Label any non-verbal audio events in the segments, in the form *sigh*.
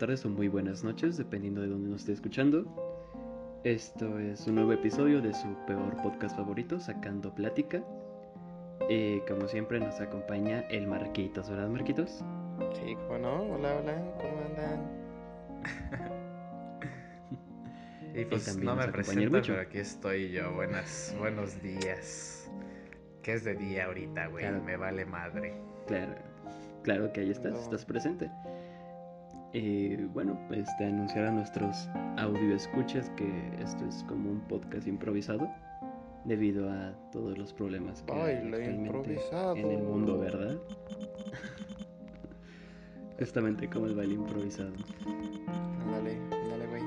tardes o muy buenas noches, dependiendo de dónde nos esté escuchando. Esto es un nuevo episodio de su peor podcast favorito, Sacando Plática. Y como siempre nos acompaña el Marquitos, ¿verdad Marquitos? Sí, ¿cómo no? Hola, hola, ¿cómo andan? *laughs* y pues no me presento, pero aquí estoy yo. Buenas, buenos días. ¿Qué es de día ahorita, güey? Me vale madre. Claro, claro que ahí estás, estás presente. Y bueno, este, anunciar a nuestros audio escuchas que esto es como un podcast improvisado debido a todos los problemas que hay actualmente en el mundo, ¿verdad? Justamente como el baile improvisado. Dale, dale, güey.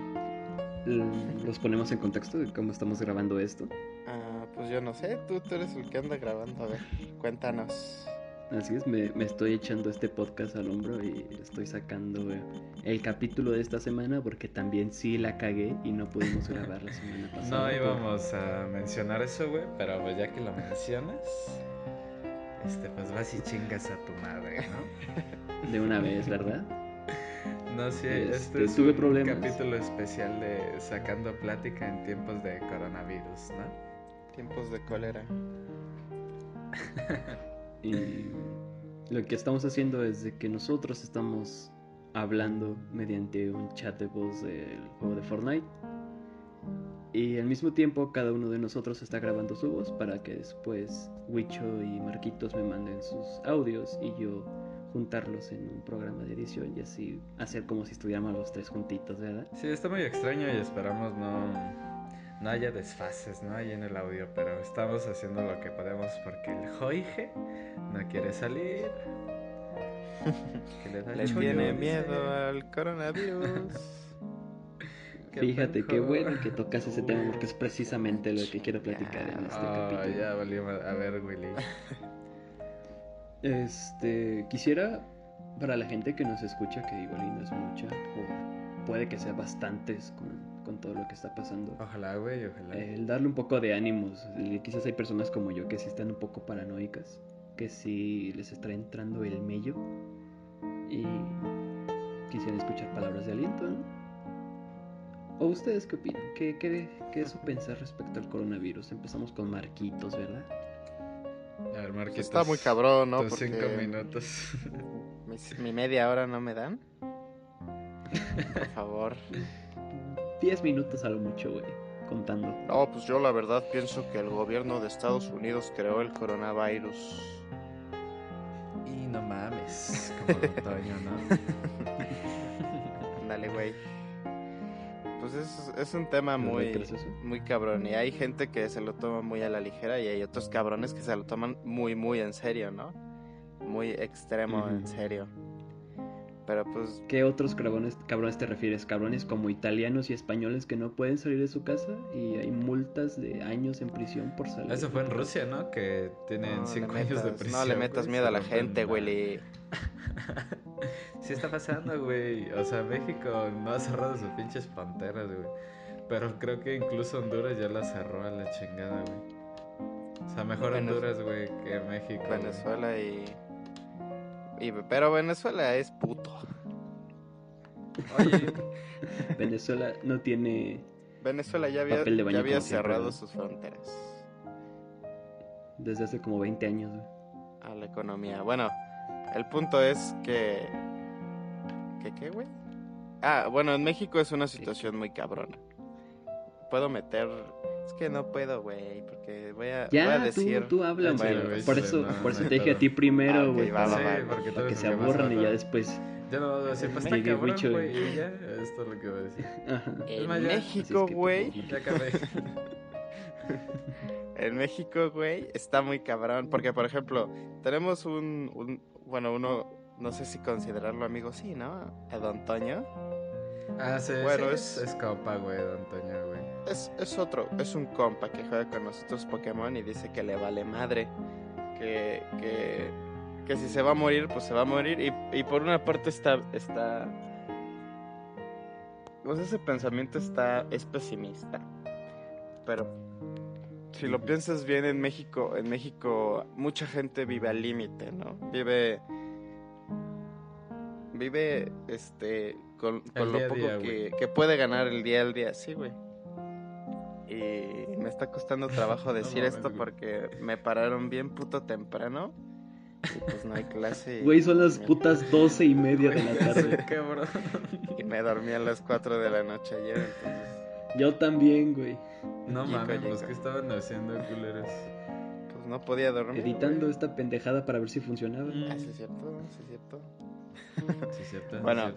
¿Los ponemos en contexto de cómo estamos grabando esto? Ah, pues yo no sé, tú, tú eres el que anda grabando, a ver, cuéntanos. Así es, me, estoy echando este podcast al hombro y estoy sacando el capítulo de esta semana porque también sí la cagué y no pudimos grabar la semana *laughs* pasada. No íbamos a mencionar eso, güey, pero pues ya que lo mencionas, este, pues vas y chingas a tu madre, ¿no? *laughs* De una vez, ¿verdad? *laughs* No, sí, este, este es un capítulo especial de sacando plática en tiempos de coronavirus, ¿no? Tiempos de cólera. Y lo que estamos haciendo es de que nosotros estamos hablando mediante un chat de voz del juego de Fortnite. Y al mismo tiempo cada uno de nosotros está grabando su voz para que después Wicho y Marquitos me manden sus audios y yo juntarlos en un programa de edición y así hacer como si estuviéramos los tres juntitos, ¿verdad? Sí, está muy extraño y esperamos no no haya desfases, ¿no? Ahí en el audio, pero estamos haciendo lo que podemos porque el Joige no quiere salir. *laughs* le, tiene miedo al coronavirus. *laughs* Fíjate qué bueno que tocas ese tema porque es precisamente lo que quiero platicar en este oh, capítulo. Ya valió a ver, Willy. *laughs* Este, quisiera para la gente que nos escucha, que igual y no es mucha, o puede que sea bastantes con con todo lo que está pasando. Ojalá, güey, ojalá. El darle un poco de ánimos. Quizás hay personas como yo que sí están un poco paranoicas, que sí les está entrando el mello y quisieran escuchar palabras de aliento, ¿no? ¿O ustedes qué opinan? ¿Qué, qué, qué es su pensar respecto al coronavirus? Empezamos con Marquitos, ¿verdad? A ver, Marquitos. Está muy cabrón, ¿no? Porque cinco minutos. mi media hora no me dan. Por favor. *laughs* 10 minutos a lo mucho, güey, contando. No, pues yo la verdad pienso que el gobierno de Estados Unidos creó el coronavirus. Y no mames, *laughs* como otoño, ¿no? Dale, güey. Pues es, es un tema muy, muy cabrón. Y hay gente que se lo toma muy a la ligera y hay otros cabrones que se lo toman muy, muy en serio, ¿no? Muy extremo en serio. Pero pues... ¿Qué otros cabrones, cabrones te refieres? ¿Cabrones como italianos y españoles que no pueden salir de su casa y hay multas de años en prisión por salir? Eso fue en Rusia, ¿no? Que tienen 5 años de prisión. No le metas miedo a la gente, güey. *laughs* sí está pasando, güey. O sea, México no ha cerrado sus pinches panteras, güey. Pero creo que incluso Honduras ya la cerró a la chingada, güey. O sea, mejor Honduras, güey, que México. Venezuela y pero Venezuela es puto. Oye, *laughs* Venezuela no tiene. Venezuela ya había, ya había cerrado sus fronteras. Desde hace como 20 años. A la economía. Bueno, el punto es que. ¿Qué qué, güey? Ah, bueno, en México es una situación muy cabrona. Puedo meter es que no puedo, güey, porque voy a, ya, decir... Tú, tú hablas, güey. por eso, por eso te dije a ti primero, ah, güey. para, que se aburran y ya después... Ya no voy a decir, pues está cabrón, güey, ya, esto es lo que voy a decir. En México, güey... Ya acabé. *laughs* en México, güey, está muy cabrón, porque, por ejemplo, tenemos un, un bueno, uno, no sé si considerarlo amigo, sí, ¿no? A Don Toño. Ah, sí, bueno, es, es copa, güey, Don Toño, güey es, es otro, es un compa que juega con nosotros Pokémon y dice que le vale madre. Que, que, que si se va a morir, pues se va a morir. Y, y por una parte está. está pues ese pensamiento está. es pesimista. Pero si lo piensas bien en México, en México mucha gente vive al límite, ¿no? Vive Vive, este, con, lo poco que, puede ganar el día al día, sí, güey. Y me está costando trabajo *laughs* decir esto porque me pararon bien puto temprano. Y pues no hay clase. Güey, son las putas doce y media de la tarde. y me dormí a las cuatro de la noche ayer, entonces. Yo también, güey. No mames, pues ¿qué estaban haciendo, culeros? Pues no podía dormir. Editando esta pendejada para ver si funcionaba. Ah, sí, es cierto, sí, es cierto. Sí, es cierto. bueno,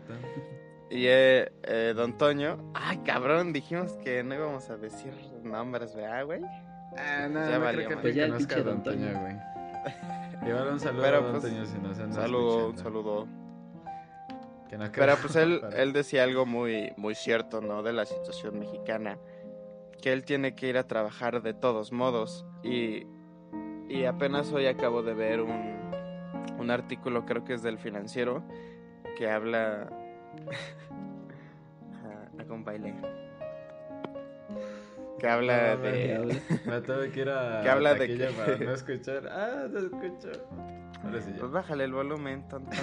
y eh, eh, Don Toño. Ay, cabrón, dijimos que no íbamos a decir nombres, ¿verdad, güey? Ah, no, ya no creo que te pues conozca Don Toño, güey. Igual un saludo a Don pues, Toño si nos Saludo, un saludo. Pero pues él, *laughs* él decía algo muy, muy cierto, ¿no? De la situación mexicana. Que él tiene que ir a trabajar de todos modos. Y, y apenas hoy acabo de ver un, un artículo, creo que es del financiero, que habla... *laughs* Haga un baile. Que habla de... *laughs* Me tuve que ir a... Que habla de que... Para no escuchar. Ah, no escucho. Ahora sí Pues bájale el volumen, tonto.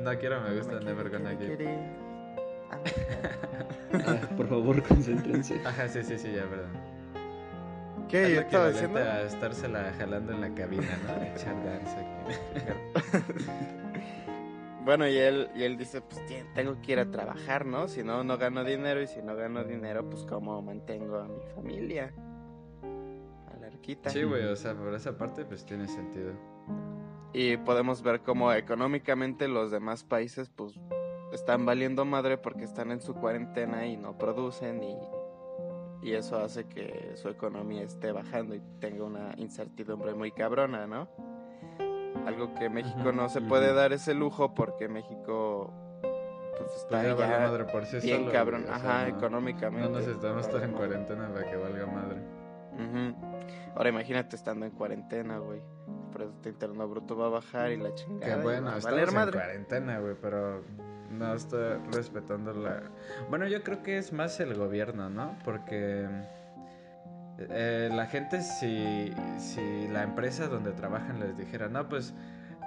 No quiero, me gusta Never Gonna Give. Ah, por favor, concéntrense. Ajá, sí, sí, sí, ya, verdad. ¿Qué? ¿Yo estaba diciendo? A estársela jalando en la cabina, ¿no? Echar danza *laughs* bueno, y él, y él dice, pues tengo que ir a trabajar, ¿no? Si no, no gano dinero y si no gano dinero, pues cómo mantengo a mi familia. A la arquita. Sí, güey, o sea, por esa parte pues tiene sentido. Y podemos ver cómo económicamente los demás países pues están valiendo madre porque están en su cuarentena y no producen y, y eso hace que su economía esté bajando y tenga una incertidumbre muy cabrona, ¿no? Algo que México no se puede dar ese lujo porque México pues está pues ya madre por sí bien cabrón, ajá, económicamente. No necesitamos estar en cuarentena para que valga madre. Ahora imagínate estando en cuarentena, güey. Producto Interno Bruto va a bajar y la chingada. Que bueno, estamos en cuarentena, güey, pero no estoy respetando la... Bueno, yo creo que es más el gobierno, ¿no? Porque eh, la gente, si, si la empresa donde trabajan les dijera, no, pues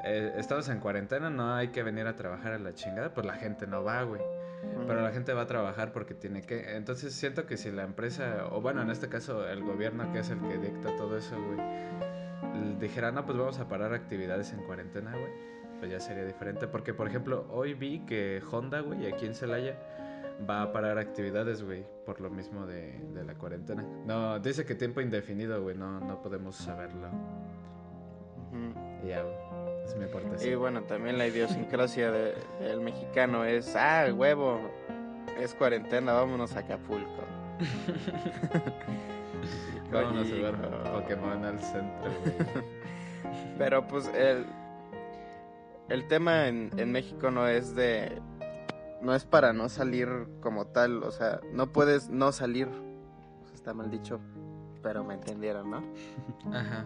eh, estamos en cuarentena, no hay que venir a trabajar a la chingada, pues la gente no va, güey. Pero la gente va a trabajar porque tiene que. Entonces siento que si la empresa, o bueno, en este caso el gobierno que es el que dicta todo eso, güey, dijera, no, pues vamos a parar actividades en cuarentena, güey, pues ya sería diferente. Porque, por ejemplo, hoy vi que Honda, güey, aquí en Celaya, va a parar actividades, güey, por lo mismo de, la cuarentena. No, dice que tiempo indefinido, güey, no, no podemos saberlo. Ya, es mi aportación. Y bueno, también la idiosincrasia del mexicano es, ah, huevo, es cuarentena, vámonos a Acapulco. *laughs* vámonos a jugar Pokémon al centro, Pero pues el, el tema en, en México no es de no es para no salir como tal, o sea, no puedes no salir. está mal dicho, pero me entendieron, ¿no? *laughs* Ajá.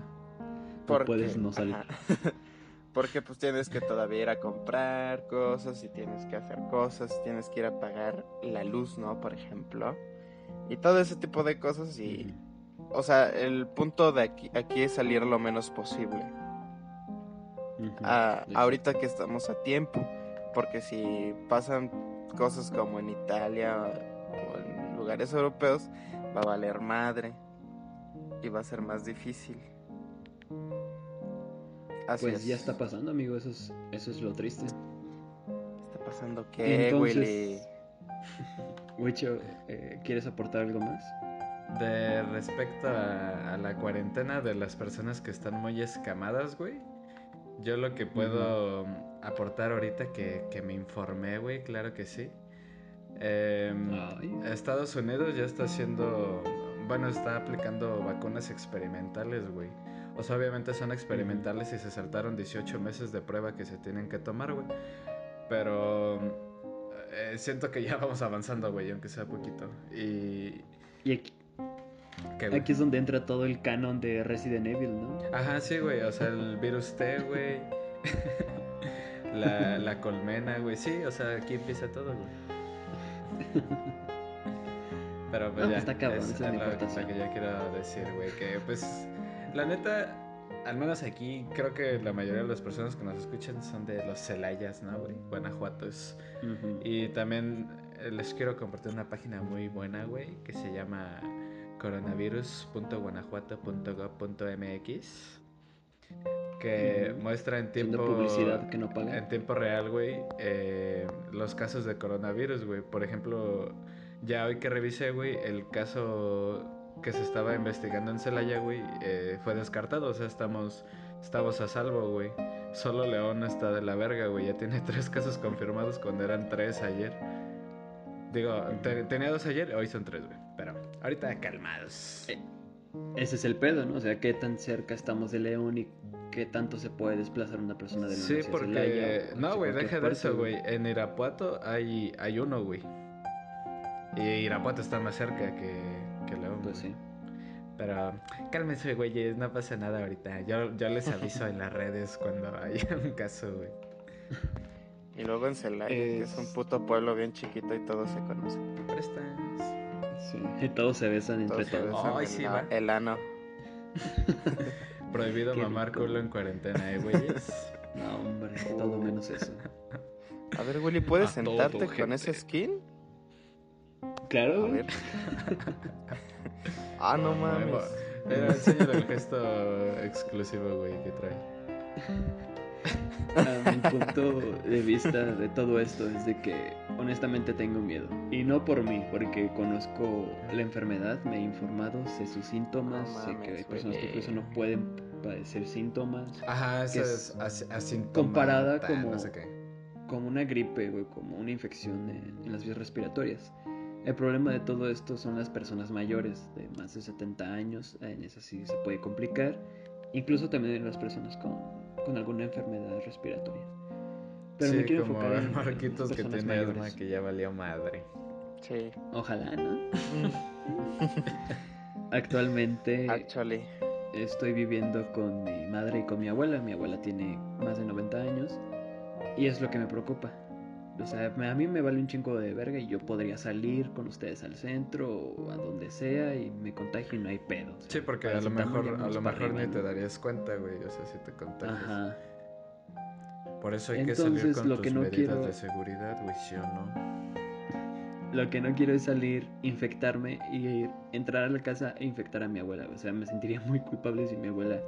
Porque, puedes no salir. *laughs* Porque pues tienes que todavía ir a comprar cosas y tienes que hacer cosas, tienes que ir a pagar la luz, ¿no? Por ejemplo. Y todo ese tipo de cosas y... O sea, el punto de aquí, aquí es salir lo menos posible. Ah, ahorita que estamos a tiempo porque si pasan cosas como en Italia o en lugares europeos, va a valer madre y va a ser más difícil. Así pues ya está pasando, amigo, eso es, eso es lo triste. ¿Está pasando qué, Willy? *laughs* Wicho, eh, ¿quieres aportar algo más? De respecto a, a, la cuarentena de las personas que están muy escamadas, güey. Yo lo que puedo aportar ahorita que, que me informé, güey, claro que sí. Em, Estados Unidos ya está haciendo, bueno, está aplicando vacunas experimentales, güey. O sea, obviamente son experimentales y se saltaron 18 meses de prueba que se tienen que tomar, güey. Pero eh, siento que ya vamos avanzando, güey, aunque sea poquito. Y... Y aquí, aquí es donde entra todo el canon de Resident Evil, ¿no? Ajá, sí, güey. O sea, el virus T, güey. *laughs* la, la colmena, güey. Sí, o sea, aquí empieza todo, güey. Pero pues ya, está cabrón, es, es, lo, que yo quiero decir, güey. Que pues, la neta, al menos aquí, creo que la mayoría de las personas que nos escuchan son de los Celayas, ¿no, güey? Guanajuatos. Y también eh, les quiero compartir una página muy buena, güey, que se llama coronavirus.guanajuato.gov.mx que muestra en tiempo publicidad que no paga. en tiempo real, güey, eh, los casos de coronavirus, güey. Por ejemplo, ya hoy que revisé, güey, el caso que se estaba investigando en Celaya, güey, eh, fue descartado. O sea, estamos, estamos a salvo, güey. Solo León está de la verga, güey. Ya tiene *laughs* tres casos confirmados cuando eran tres ayer. Digo, tenía dos ayer, hoy son tres, güey. Pero ahorita calmados. Eh, ese es el pedo, ¿no? O sea, qué tan cerca estamos de León y qué tanto se puede desplazar una persona de Sí, porque... no, güey, deja de eso, güey. En Irapuato hay, hay uno, güey. Y Irapuato está más cerca que, que León. Pues sí. Pero cálmense, güeyes, no pasa nada ahorita. Yo, yo les aviso en las redes cuando haya *laughs* un caso, güey. Y luego en Celaya, que es un puto pueblo bien chiquito y todos se conocen. Prestas. Sí, y *laughs* todos se besan entre todos. Ay, sí, va. El ano. *laughs* Prohibido mamar culo en cuarentena, ¿eh, güeyes? *laughs* No, hombre, todo menos eso. A ver, Willy, ¿puedes sentarte con ese skin? Claro, güey. *laughs* ah, no mames. Mira, enséñale el gesto exclusivo, güey, que trae. *laughs* mi punto de vista de todo esto es de que honestamente tengo miedo. Y no por mí, porque conozco la enfermedad, me he informado, sé sus síntomas, sé que hay personas que incluso no pueden padecer síntomas. Ajá, eso es, comparada como, como una gripe, o como una infección en, las vías respiratorias. El problema de todo esto son las personas mayores de más de 70 años, en esas sí se puede complicar, incluso también en las personas con con alguna enfermedad respiratoria. Pero me quiero enfocar en *laughs* Marquitos que tiene asma que ya valió madre. Sí. Ojalá, ¿no? *laughs* Actualmente Actually. estoy viviendo con mi madre y con mi abuela. Mi abuela tiene más de 90 años y es lo que me preocupa. O sea, a mí me vale un chingo de verga y yo podría salir con ustedes al centro o a donde sea y me contagio y no hay pedo. sí, porque a lo mejor, a lo mejor ni te darías cuenta, güey, o sea, si te contagias. Ajá. Por eso hay que salir con lo tus que no medidas quiero... de seguridad, güey, ¿sí o no? Lo que no quiero es salir, infectarme y entrar a la casa e infectar a mi abuela. O sea, me sentiría muy culpable si mi abuela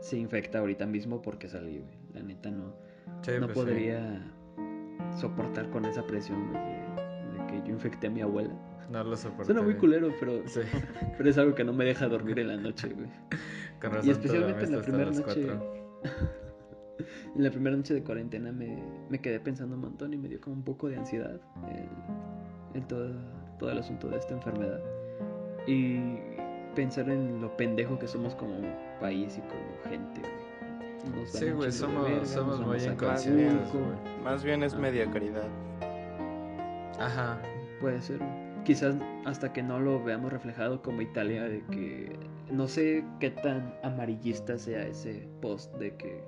se infecta ahorita mismo porque salí, güey. La neta no, no pues podría soportar con esa presión de, que yo infecté a mi abuela. No lo soporto. Suena muy culero, pero, *laughs* pero es algo que no me deja dormir en la noche, güey. y especialmente en la primera noche. *laughs* en la primera noche de cuarentena me, me, quedé pensando un montón y me dio como un poco de ansiedad el, todo, todo el asunto de esta enfermedad. Y pensar en lo pendejo que somos como país y como gente, sí, güey, somos, somos muy inconscientes, Más bien es mediocridad. Ajá. Puede ser. Quizás hasta que no lo veamos reflejado como Italia, de que no sé qué tan amarillista sea ese post de que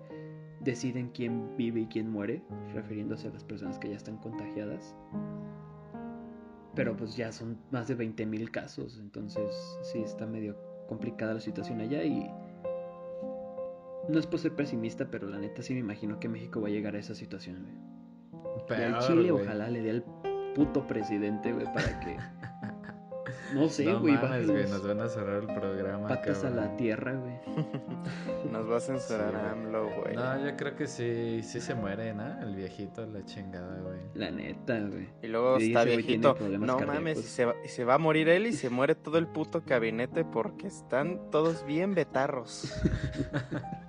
deciden quién vive y quién muere, refiriéndose a las personas que ya están contagiadas. Pero pues ya son más de 20.000 casos, entonces sí está medio complicada la situación allá y no es por ser pesimista, pero la neta sí me imagino que México va a llegar a esa situación, güey. al Chile, ojalá le dé al puto presidente, güey, para que. *laughs* No sé, güey. No güey, nos van a cerrar el programa. Patas a la tierra, güey. *laughs* nos va a censurar a AMLO, güey. No, yo creo que sí, sí se muere, ¿no? El viejito, la chingada, güey. La neta, güey. Y luego está viejito. No mames, y se, va, se va a morir él y se muere todo el puto gabinete porque están todos bien betarros. *laughs*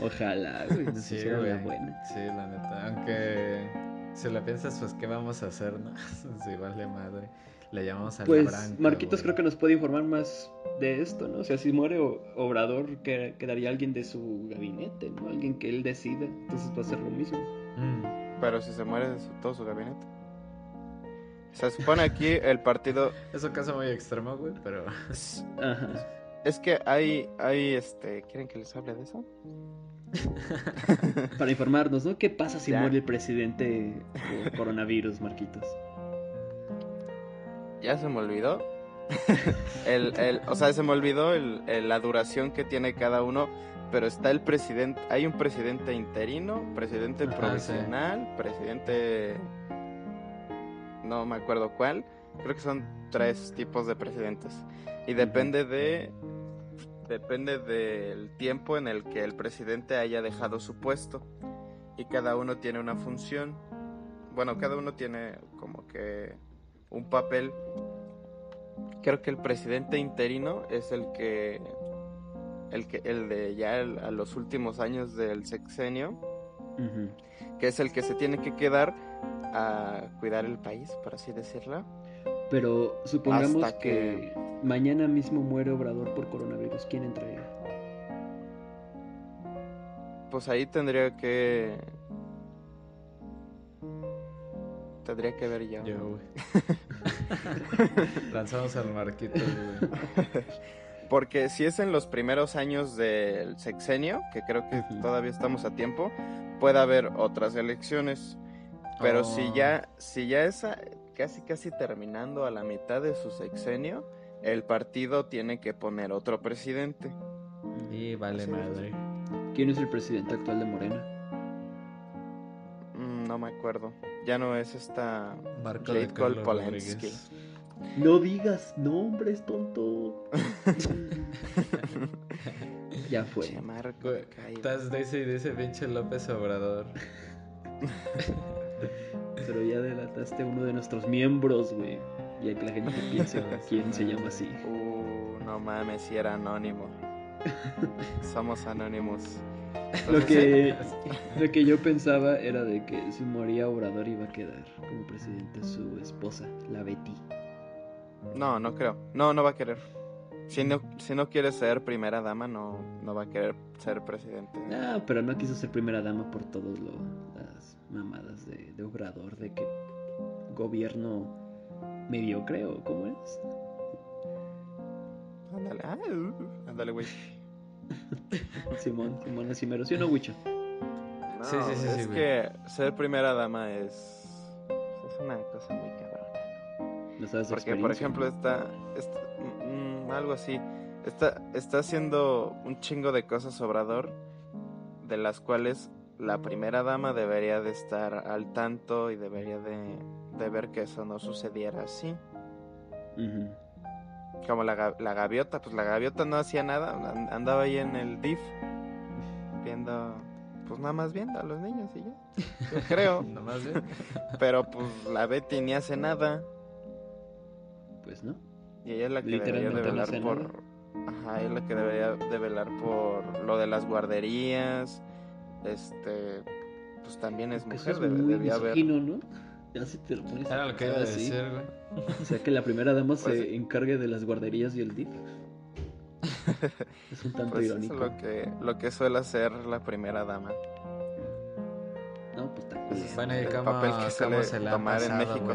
Ojalá, güey. sí, güey. Buena. Sí, la neta. Aunque si la piensas, pues, ¿qué vamos a hacer, no? *laughs* si vale madre. Le llamamos a pues, Marquitos creo que nos puede informar más de esto, ¿no? O sea, si muere Obrador, quedaría alguien de su gabinete, ¿no? Alguien que él decida. Entonces va a ser lo mismo. Mm. Pero si se muere de todo su gabinete. Se supone aquí el partido. *laughs* Es un caso muy extremo, güey, pero. Ajá. Es que hay, hay, este, ¿quieren que les hable de eso? *laughs* Para informarnos, ¿no? ¿Qué pasa si muere el presidente por coronavirus, Marquitos? Ya se me olvidó. *laughs* el, el, o sea, se me olvidó el, la duración que tiene cada uno, pero está el presidente, hay un presidente interino, presidente provisional, presidente no me acuerdo cuál, creo que son tres tipos de presidentes y depende de depende del tiempo en el que el presidente haya dejado su puesto y cada uno tiene una función. Bueno, cada uno tiene como que un papel. Creo que el presidente interino es el que el que el de ya a los últimos años del sexenio, que es el que se tiene que quedar a cuidar el país, por así decirlo. Pero supongamos que... mañana mismo muere Obrador por coronavirus, ¿quién entraría? Pues ahí tendría que tendría que ver yo. Yo, güey. *laughs* Lanzamos al marquito, güey. Porque si es en los primeros años del sexenio, que creo que todavía estamos a tiempo, puede haber otras elecciones. Pero si oh. ya, si ya es casi casi terminando a la mitad de su sexenio, el partido tiene que poner otro presidente. Y vale madre. ¿Quién es el presidente actual de Morena? Mm, no me acuerdo. Ya no es esta Marco de Polensky. No digas nombres, tonto. *laughs* ya fue. Estás de ese y de ese pinche López Obrador. *laughs* Pero ya delataste uno de nuestros miembros, güey. Ya que la gente *laughs* piense quién se llama así. Uh, no mames, si era anónimo. *laughs* Somos anónimos. Lo que, lo que yo pensaba era de que si moría Obrador iba a quedar como presidente su esposa, la Betty. No, no creo. No, no va a querer. Si no, si no quiere ser primera dama, no, no va a querer ser presidente. No, pero no quiso ser primera dama por todas las mamadas de, de Obrador, de que gobierno mediocre o cómo es. Ándale, uh, ándale, güey. *laughs* Simón, Simón, así mero. ¿Sí o no, Wicho? No, sí, sí, sí, es que ser primera dama es, es una cosa muy porque, por ejemplo, está, mm, mm, algo así. Está, está haciendo un chingo de cosas Obrador, de las cuales la primera dama debería de estar al tanto y debería de, de ver que eso no sucediera así. Como la, la, gaviota, pues la gaviota no hacía nada, andaba ahí en el DIF viendo, pues nada más viendo a los niños y ya, yo *laughs* creo. nada más bien. Pero pues la Betty ni hace nada pues no. Y ella es la que debería de velar por... Ajá, ella es la que debería de velar por lo de las guarderías, este... Pues también es mujer, debe, muy debía haber... ¿no? Ya si te lo pones Era lo que iba a decir, güey. O sea, que la primera dama se pues encargue de las guarderías y el DIF. *laughs* es un tanto pues irónico. Eso es lo que, lo que suele hacer la primera dama. No, pues bueno, y cómo, papel que se, se la tomar en México.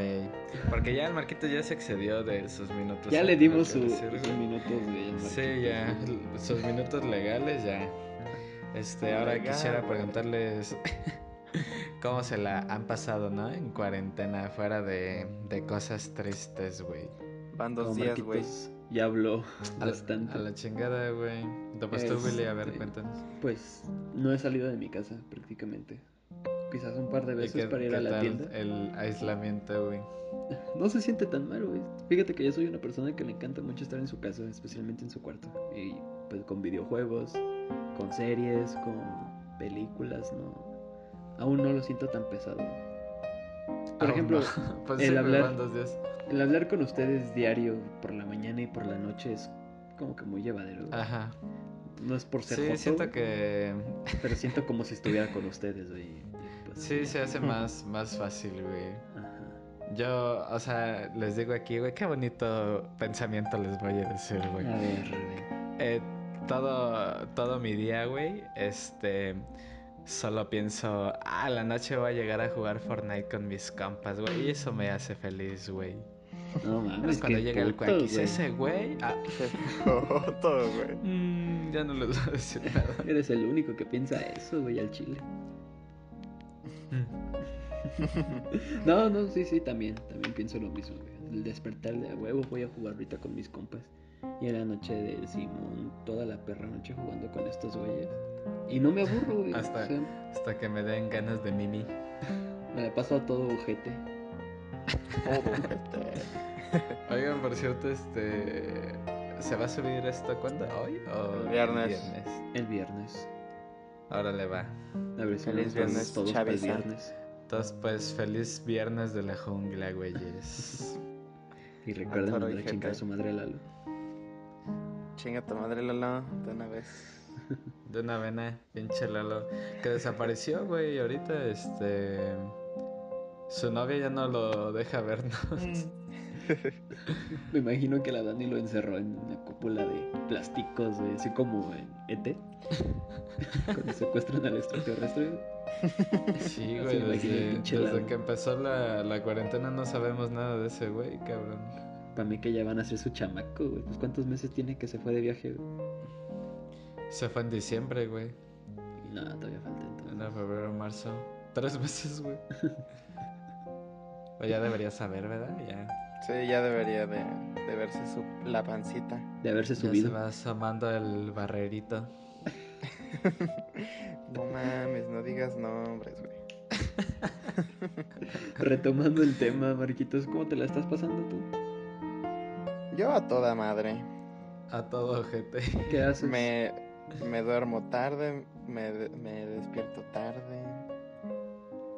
Porque ya el Marquito ya se excedió de sus minutos. Ya le dimos sus minutos de Sí, ya, sus minutos legales ya. Este, ahora quisiera preguntarles *laughs* cómo se la han pasado, ¿no? En cuarentena, fuera de, de cosas tristes, güey. Van dos días, güey. Ya habló bastante. A la chingada, güey. Pues tú, Willy, a ver, este, cuéntanos. Pues no he salido de mi casa prácticamente quizás un par de veces para ir a la tienda. El aislamiento, güey. *laughs* No se siente tan mal, güey. Fíjate que yo soy una persona que le encanta mucho estar en su casa, especialmente en su cuarto. Y pues con videojuegos, con series, con películas, ¿no? Aún no lo siento tan pesado. Por ejemplo, *laughs* pues el, hablar, el hablar con ustedes diario por la mañana y por la noche es como que muy llevadero. Ajá. No es por ser Sí, siento que... Pero siento como si estuviera con ustedes, güey. Sí, se hace más, más fácil, güey. Yo, o sea, les digo aquí, güey, qué bonito pensamiento les voy a decir, güey. A ver, eh, todo, todo mi día, güey, este, solo pienso, ah, la noche voy a llegar a jugar Fortnite con mis compas, güey, y eso me hace feliz, güey. No mames. Cuando llega el cuaquis ese, güey. Ah. *laughs* todo, güey. Mm, ya no les voy a decir *laughs* nada. Eres el único que piensa eso, güey, al chile. no, no, sí, sí, también, también pienso lo mismo, El despertar de huevo voy a jugar ahorita con mis compas. Y era la noche de Simón, toda la perra noche jugando con estos güeyes. Y no me aburro, güey. *laughs* Hasta, hasta que me den ganas de mimi. Me la paso a todo ojete. Oigan, por cierto, este. ¿Se va a subir esto cuándo? ¿Hoy o el viernes? El viernes. Ahora le va. A ver si feliz viernes, todos el viernes. Entonces, pues, feliz viernes de la jungla, güeyes. y recuerden mandar a chingar a su madre Lalo. Chinga tu madre Lalo, de una vez. *laughs* De una vena, pinche Lalo. Que desapareció, güey, ahorita, este... Su novia ya no lo deja vernos. *laughs* Me imagino que la Dani lo encerró en una cúpula de plásticos, así como en ET. *laughs* Cuando secuestran al extraterrestre. Sí, güey, desde, que empezó la, la, cuarentena no sabemos nada de ese güey, cabrón. Para mí que ya van a ser su chamaco, güey. Pues ¿cuántos meses tiene que se fue de viaje, Se fue en diciembre, güey. No, todavía falta entonces. En febrero, marzo. Tres meses, güey. Pues ya debería saber, ¿verdad? Ya. Sí, ya debería de, de verse su, la pancita. De haberse subido. se va asomando el barrerito. *laughs* no mames, no digas nombres, güey. *laughs* Retomando el tema, Marquitos, ¿cómo te la estás pasando tú? Yo a toda madre. A todo gente. *laughs* ¿Qué haces? Me, me duermo tarde, me, me despierto tarde.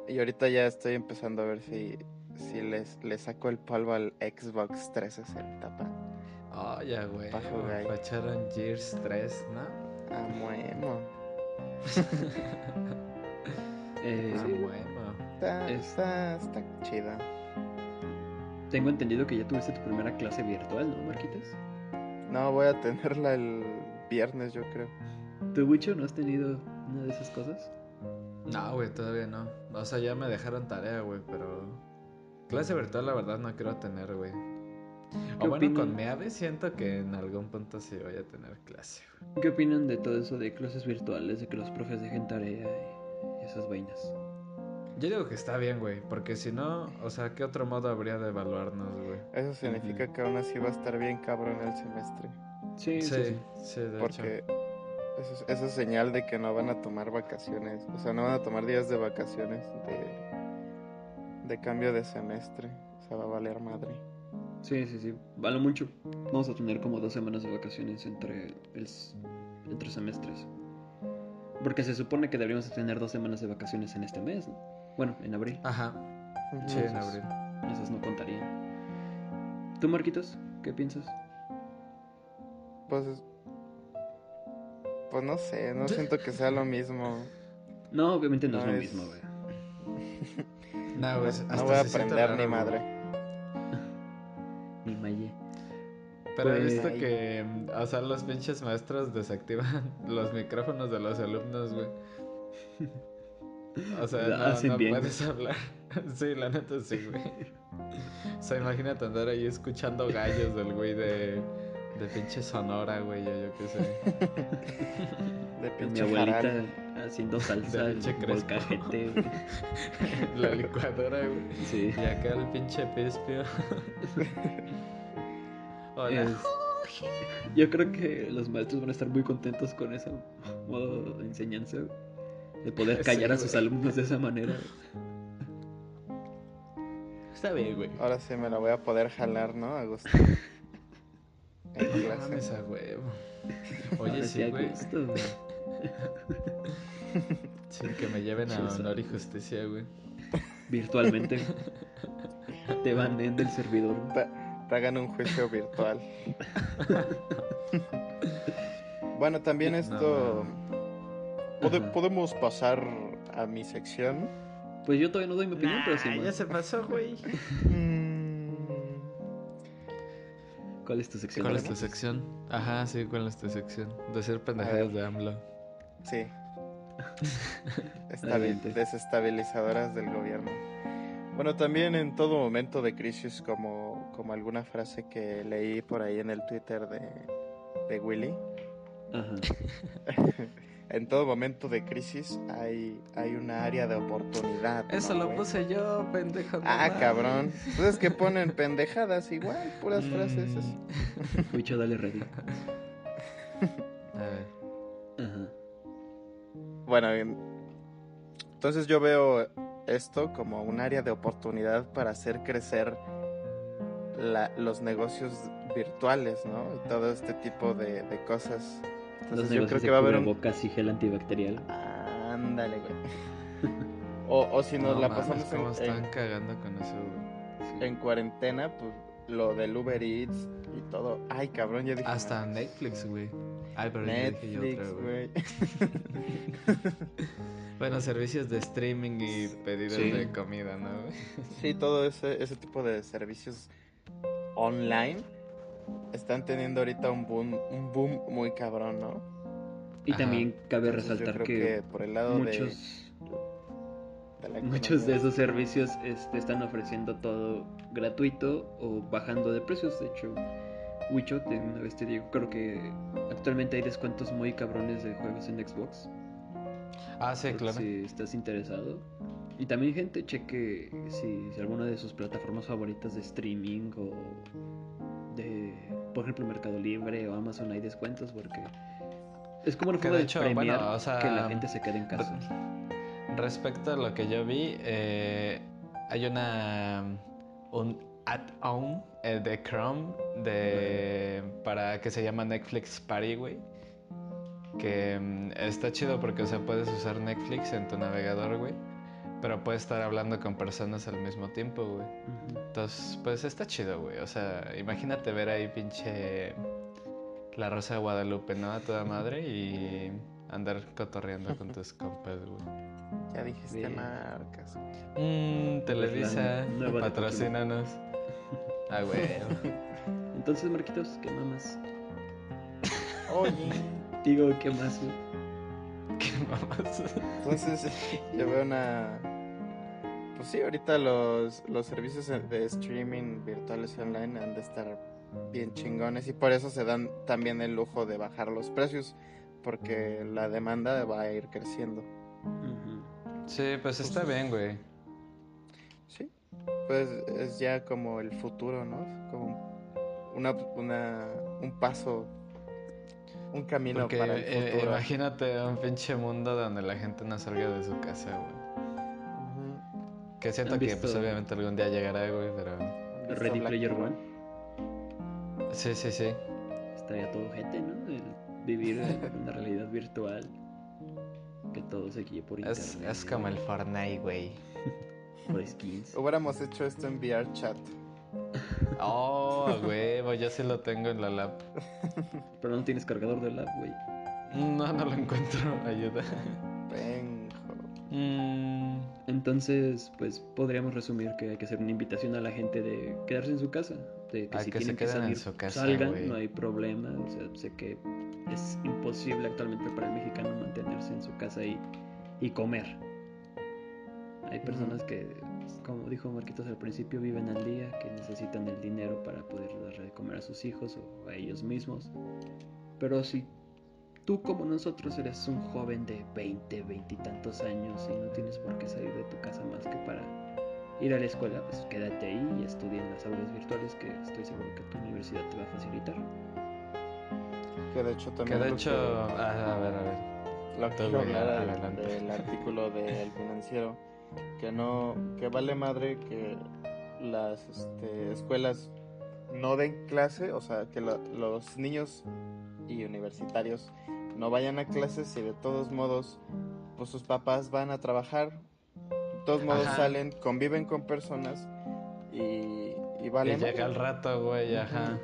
Y ahorita ya estoy empezando a ver si si les, le saco el polvo al Xbox 360, pa. Oh, ya, güey. Pa echaron Gears 3, ¿no? Ah, bueno. *laughs* eh, ah, bueno. Está, está, está chida. Tengo entendido que ya tuviste tu primera clase virtual, ¿no, Marquitas? No, voy a tenerla el viernes, yo creo. ¿Tú, Wicho, no has tenido una de esas cosas? No, güey, todavía no. O sea, ya me dejaron tarea, güey, pero Clase virtual, la verdad, no quiero tener, güey. O bueno, con Meave siento que en algún punto sí voy a tener clase. ¿Qué opinan de todo eso de clases virtuales, de que los profes dejen tarea y esas vainas? Yo digo que está bien, güey, porque si no, o sea, ¿qué otro modo habría de evaluarnos, güey? Eso significa que aún así va a estar bien cabrón el semestre. Sí, sí, sí, de porque Eso, es, eso es señal de que no van a tomar vacaciones, o sea, no van a tomar días de vacaciones de de cambio de semestre. O sea, va a valer madre. Sí, sí, sí. Vale mucho. Vamos a tener como dos semanas de vacaciones entre, el, entre semestres. Porque se supone que deberíamos tener dos semanas de vacaciones en este mes, ¿no? Bueno, en abril. Ajá. Sí, en abril. Esas no contarían. ¿Tú, Marquitos? ¿Qué piensas? Pues. Pues no sé, no *laughs* siento que sea lo mismo. No, obviamente no, es lo mismo, güey. No, no voy a aprender ni madre. ni maye. Pero he pues, visto que, o sea, los pinches maestros desactivan *laughs* los micrófonos de los alumnos, güey. *laughs* O sea, no, puedes hablar. *laughs* sí, la neta sí, güey. O sea, imagínate andar ahí escuchando gallos del güey de, de pinche Sonora, güey, yo, yo qué sé. De pinche Mi abuelita haciendo salsa, el volcajete, *laughs* La licuadora, güey. Sí. Y acá el pinche pispio. *laughs* Hola. Yo creo que los maestros van a estar muy contentos con ese modo de enseñanza, de poder *laughs* callar a sus alumnos de esa manera. *laughs* Está bien, güey. Ahora sí me la voy a poder jalar, ¿no? A gusto. *laughs* Mames a huevo. Oye, sí, güey. Sí, que me lleven a honor y justicia, güey. Virtualmente. Te van del servidor. Te, hagan un juicio virtual. bueno, también esto... ¿Podemos pasar a mi sección? Pues yo todavía no doy mi opinión, pero sí. Ya se pasó, güey. *laughs* Mm. ¿Cuál es tu sección? ¿Cuál es tu sección? Ajá, sí, ¿cuál es tu sección? De ser pendejadas de AMLO. Sí. *laughs* desestabilizadoras del gobierno. Bueno, también en todo momento de crisis, como, como alguna frase que leí por ahí en el Twitter de, de Willy, *laughs* en todo momento de crisis hay, hay una área de oportunidad. Eso lo puse yo, pendejo. ah, cabrón. Entonces que ponen pendejadas igual, puras mm. frases. Mucho, dale ready. A ver. Ajá. Bueno, entonces yo veo esto como un área de oportunidad para hacer crecer los negocios virtuales, ¿no? Y todo este tipo de, cosas. Entonces yo creo que va a haber un bocas y gel antibacterial. Ándale, güey. *laughs* o, si nos la pasamos en, están cagando con eso, En cuarentena, pues lo del Uber Eats y todo. Ay, cabrón, ya dije. Hasta Netflix, güey. Ay, pero Netflix, güey. *laughs* bueno, servicios de streaming y pedidos de comida, ¿no? sí, todo ese, ese tipo de servicios online están teniendo ahorita un boom, un boom muy cabrón, ¿no? Y también cabe resaltar que, por el lado muchos, de, muchos de esos servicios este, están ofreciendo todo gratuito o bajando de precios. De hecho, Wicho, una vez te digo, creo que actualmente hay descuentos muy cabrones de juegos en Xbox. Ah, sí, claro. Si estás interesado. Y también gente cheque si, si alguna de sus plataformas favoritas de streaming o de, por ejemplo, Mercado Libre o Amazon hay descuentos porque es como una forma de, hecho, premiar que la gente se quede en casa. Respecto a lo que yo vi, eh, hay una un add-on eh, de Chrome de para que se llama Netflix Party, güey. Que mm, está chido porque, o sea, puedes usar Netflix en tu navegador, güey. Pero puedes estar hablando con personas al mismo tiempo, güey. Entonces, pues está chido, güey. O sea, imagínate ver ahí pinche La Rosa de Guadalupe, ¿no? A toda madre y andar cotorreando con tus compas, güey. Ya dijiste marcas. Mmm, Televisa, patrocínanos. Ah, güey. Entonces, Marquitos, ¿qué mamas? Oye. Digo, ¿qué más, güey? ¿Qué *laughs* mamas? Entonces, yo veo una. Pues sí, ahorita los, los servicios de streaming virtuales y online han de estar bien chingones y por eso se dan también el lujo de bajar los precios porque la demanda va a ir creciendo. Sí, pues está bien, güey. Sí, pues es ya como el futuro, ¿no? Como una, una, un paso, un camino para el eh, futuro. imagínate un pinche mundo donde la gente no salga de su casa, güey. Que siento que pues obviamente algún día llegará, güey, pero... Ready Player One. Sí, sí, sí. Estaría todo gente, ¿no? El vivir en *laughs* una realidad virtual que todo se guíe por internet. Es, como el Fortnite, güey. *laughs* por skins. Hubiéramos hecho esto en VR chat. Oh, güey, yo sí lo tengo en la lab. Pero no tienes cargador de lab, güey. No, no lo encuentro. Ayuda. Penjo. Mm. Entonces, pues podríamos resumir que hay que hacer una invitación a la gente de quedarse en su casa. De que si tienen que salir, salgan, no hay problema. O sea, sé que es imposible actualmente para el mexicano mantenerse en su casa y, y comer. Hay personas que, como dijo Marquitos al principio, viven al día, que necesitan el dinero para poder darle de comer a sus hijos o a ellos mismos. Pero si tú como nosotros eres un joven de 20, 20 y tantos años y no tienes por qué salir de tu casa más que para ir a la escuela, pues quédate ahí y estudia en las aulas virtuales que estoy seguro que tu universidad te va a facilitar. Que de hecho también. Que de hecho. Ah, a ver, a ver. Lo que del artículo del financiero. *laughs* Que no. Que vale madre que las este, escuelas no den clase, o sea, que los niños y universitarios no vayan a clases y de todos modos, pues sus papás van a trabajar, de todos modos salen, conviven con personas y, y vale. llega el rato, güey, ajá.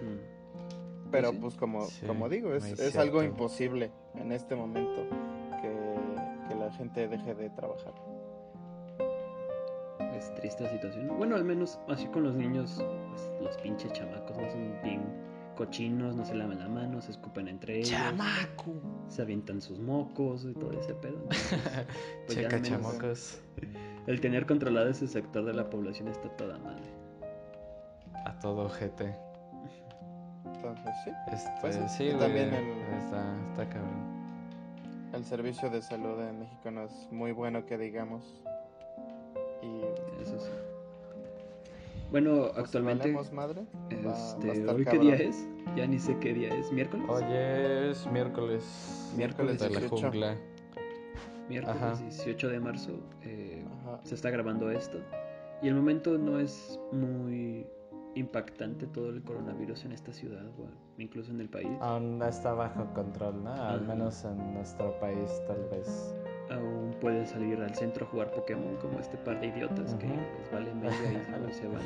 Pero pues como, como digo, es, es algo imposible en este momento que, la gente deje de trabajar. Es triste la situación. Bueno, al menos así con los niños, pues, los pinches chamacos no son bien cochinos, no se lavan la mano, se escupen entre ellos. ¡Chamaco! Se avientan sus mocos y todo ese pedo. *laughs* pues Checa chamacos. El tener controlado ese sector de la población está toda madre. A todo GT. Entonces, sí. Este, pues, sí, güey. También el... está, está cabrón. El servicio de salud en México no es muy bueno que digamos. Y eso sí. Bueno, pues, actualmente. madre? Este, ¿Hoy qué día es? Ya ni sé qué día es. ¿Miércoles? Hoy es miércoles. Miércoles de la jungla. Miércoles 18 de marzo. Eh, se está grabando esto. Y el momento no es muy impactante todo el coronavirus en esta ciudad o incluso en el país. Aún está bajo control, ¿no? Al menos en nuestro país tal vez. Aún puede salir al centro a jugar Pokémon como este par de idiotas que les vale media y se van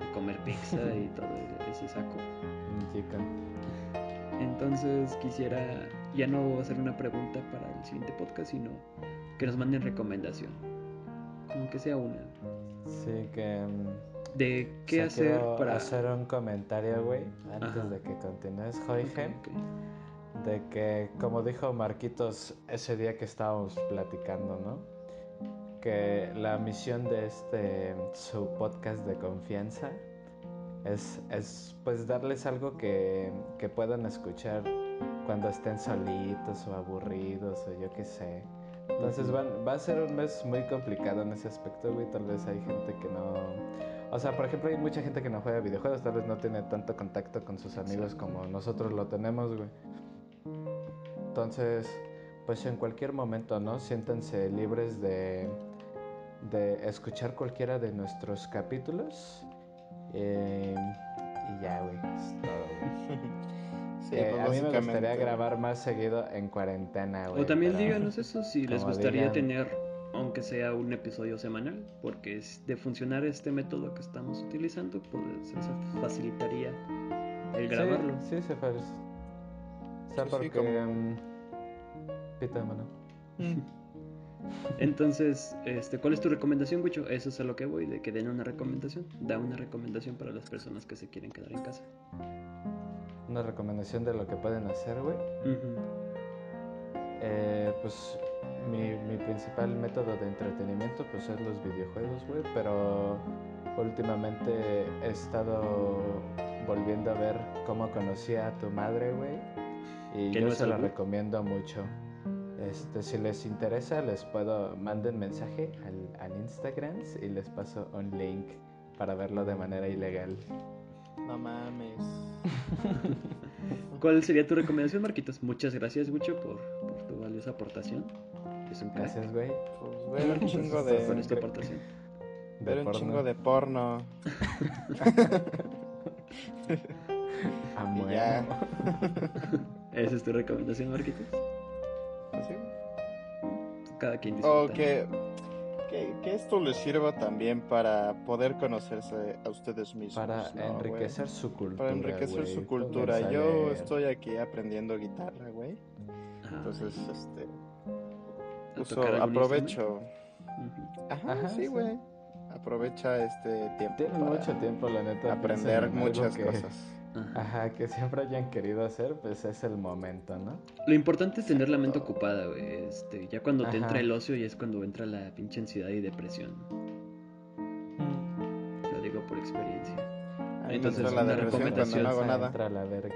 a comer pizza *laughs* y todo ese saco. Entonces quisiera ya no hacer una pregunta para el siguiente podcast, sino que nos manden recomendación. Como que sea una. Sí, que... Mm, de qué hacer para hacer un comentario, güey, antes de que continúes, Jorge. De que, como dijo Marquitos ese día que estábamos platicando, ¿no? Que la misión de este su podcast de confianza es, es pues darles algo que, que puedan escuchar cuando estén solitos o aburridos o yo qué sé. Entonces va a ser un mes muy complicado en ese aspecto, güey. Tal vez hay gente que no o sea, por ejemplo, hay mucha gente que no juega videojuegos, tal vez no tiene tanto contacto con sus amigos como nosotros lo tenemos, güey. Entonces, pues en cualquier momento, ¿no? Siéntanse libres de, de escuchar cualquiera de nuestros capítulos. Eh, y ya, güey, es todo, güey. *laughs* Sí, eh, pues a mí me gustaría grabar más seguido en cuarentena, güey. O también díganos eso, si les gustaría tener aunque sea un episodio semanal, porque de funcionar este método que estamos utilizando, pues se facilitaría el grabarlo. Sí, sí se. O sea, porque... Pita mano. Mm. *laughs* Entonces, este, ¿cuál es tu recomendación, Gucho? Eso es a lo que voy, de que den una recomendación. Da una recomendación para las personas que se quieren quedar en casa. Una recomendación de lo que pueden hacer, güey. eh, pues mi, mi, principal método de entretenimiento pues es los videojuegos, güey, pero últimamente he estado volviendo a ver cómo conocí a tu madre, güey, y yo se lo recomiendo mucho. Este, si les interesa, les puedo manden mensaje al, al Instagram y les paso un link para verlo de manera ilegal. No mames. *laughs* ¿Cuál sería tu recomendación, Marquitos? Muchas gracias, mucho por, por tu valiosa aportación. Gracias, güey. Pues ver un chingo de. Con esta aportación. Ver un chingo de porno. *laughs* *laughs* Ya. *laughs* Esa es tu recomendación, Marquitos. ¿Así? Cada quien dice. O que, que, esto les sirva también para poder conocerse a ustedes mismos. Para enriquecer su cultura. Para enriquecer su cultura. Yo estoy aquí aprendiendo guitarra, güey. Entonces, este aprovecho. Ajá, sí, güey. Aprovecha este tiempo. Tiene mucho tiempo, la neta. Aprender muchas cosas. Ajá. que siempre hayan querido hacer, pues es el momento, ¿no? Lo importante es tener la mente ocupada, güey. Este, ya cuando te entra el ocio y es cuando entra la pinche ansiedad y depresión. Lo digo por experiencia. Entonces, la recomendación no hago nada. la verga.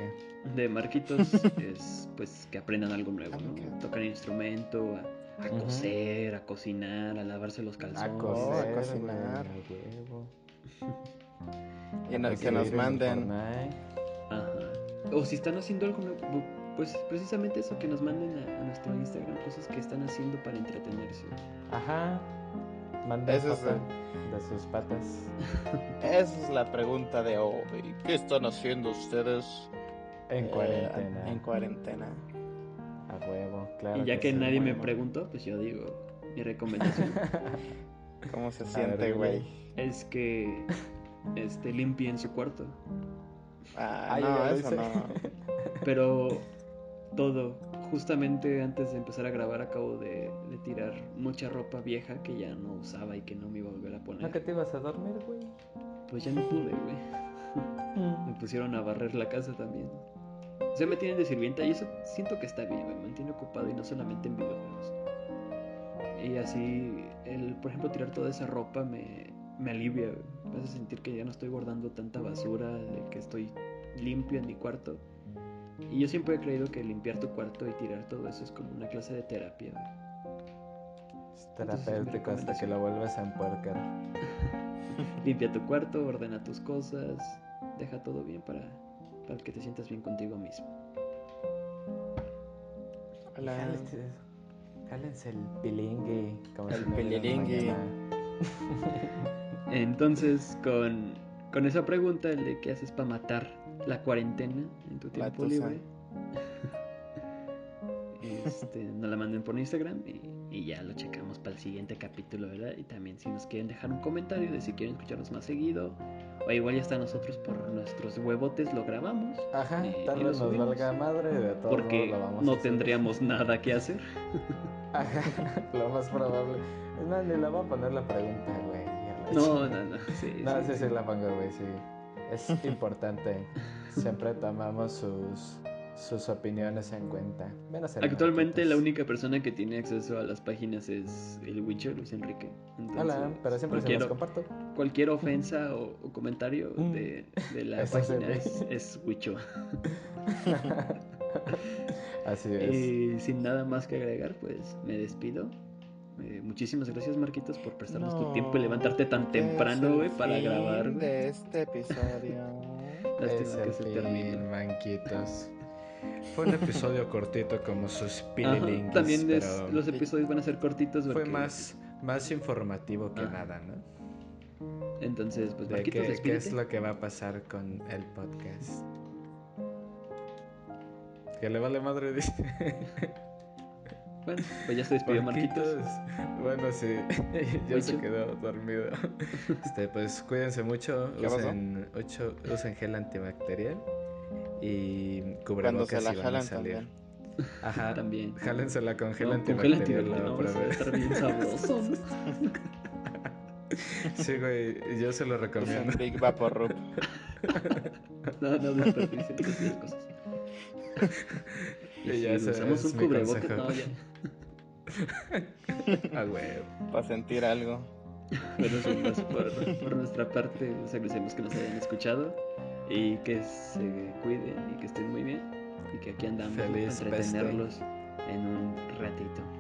De Marquitos *laughs* es pues que aprendan algo nuevo, ¿no? Tocar instrumento, a a coser, a cocinar, a lavarse los calzones. A coser, a cocinar. Y que nos manden. Ajá. O si están haciendo algo, pues precisamente eso, que nos manden a, nuestro Instagram cosas que están haciendo para entretenerse. Ajá. Manden eso de sus patas. *laughs* Esa es la pregunta de hoy. ¿Qué están haciendo ustedes en cuarentena? En cuarentena huevo, claro. Y ya que, nadie me preguntó, pues yo digo mi recomendación. *laughs* ¿Cómo se siente, güey? Es que este, limpien su cuarto. Ah, no, eso no. *laughs* Pero todo, justamente antes de empezar a grabar acabo de, tirar mucha ropa vieja que ya no usaba y que no me iba a volver a poner. ¿No que te ibas a dormir, güey? Pues ya no pude, güey. me pusieron a barrer la casa también. O sea, me tienen de sirvienta y eso siento que está bien, me mantiene ocupado y no solamente en videojuegos. Y así, el, por ejemplo, tirar toda esa ropa me, me alivia, me hace sentir que ya no estoy guardando tanta basura, de que estoy limpio en mi cuarto. Y yo siempre he creído que limpiar tu cuarto y tirar todo eso es como una clase de terapia. Es terapéutico hasta que lo vuelves a empuercar. *laughs* Limpia tu cuarto, ordena tus cosas, deja todo bien para, para que te sientas bien contigo mismo. Hola. Cálense el pilingue. Como el pilingue. *laughs* Entonces, con, con esa pregunta, el de qué haces para matar la cuarentena en tu tiempo libre. *laughs* Este, nos la manden por Instagram y, ya lo checamos para el siguiente capítulo, ¿verdad? Y también si nos quieren dejar un comentario de si quieren escucharnos más seguido, o igual ya está nosotros por nuestros huevotes lo grabamos. Ajá, tal vez nos valga madre de todo Porque no tendríamos nada que hacer. *laughs* *laughs* Lo más probable. Es más, ni la voy a poner la pregunta, güey. No, no, no. Sí, no, sí, sí, la pongo, güey, sí. Es *laughs* importante. Siempre tomamos sus sus opiniones en cuenta. Actualmente la única persona que tiene acceso a las páginas es el Witcher, Luis Enrique. Hola, pero siempre se los comparto. Cualquier ofensa o, comentario mm. de, la página es, es *laughs* Así es. Y sin nada más que agregar, pues me despido. Eh, muchísimas gracias, Marquitos, por prestarnos tu tiempo y levantarte tan temprano, para grabar. De este episodio. *laughs* Lástima que se termine. Manquitos. Fue un episodio *laughs* cortito como sus pililinguis, También los episodios van a ser cortitos. Fue más, más informativo que nada, ¿no? Entonces, pues, ¿De qué, qué, es lo que va a pasar con el podcast? Que le vale madre, dice. Bueno, pues ya se despidió Marquitos. Bueno, sí, *laughs* ya se quedó dormido. Este, pues cuídense mucho, usen, ocho, usen gel antibacterial y cubrebocas Cuando se la jalan también. Ajá, también. Jálensela con gel no, antibacterial. no, para ver. estar bien sabroso. *laughs* sí, güey, yo se lo recomiendo. Big Vapor *laughs* no, no desperdicien esas cosas. *laughs* Y, ya si usamos un cubrebocas, no, ya. *laughs* *laughs* Ah, güey. Para sentir algo. Bueno, por, por nuestra parte, les agradecemos que nos hayan escuchado y que se cuiden y que estén muy bien y que aquí andamos para entretenerlos en un ratito.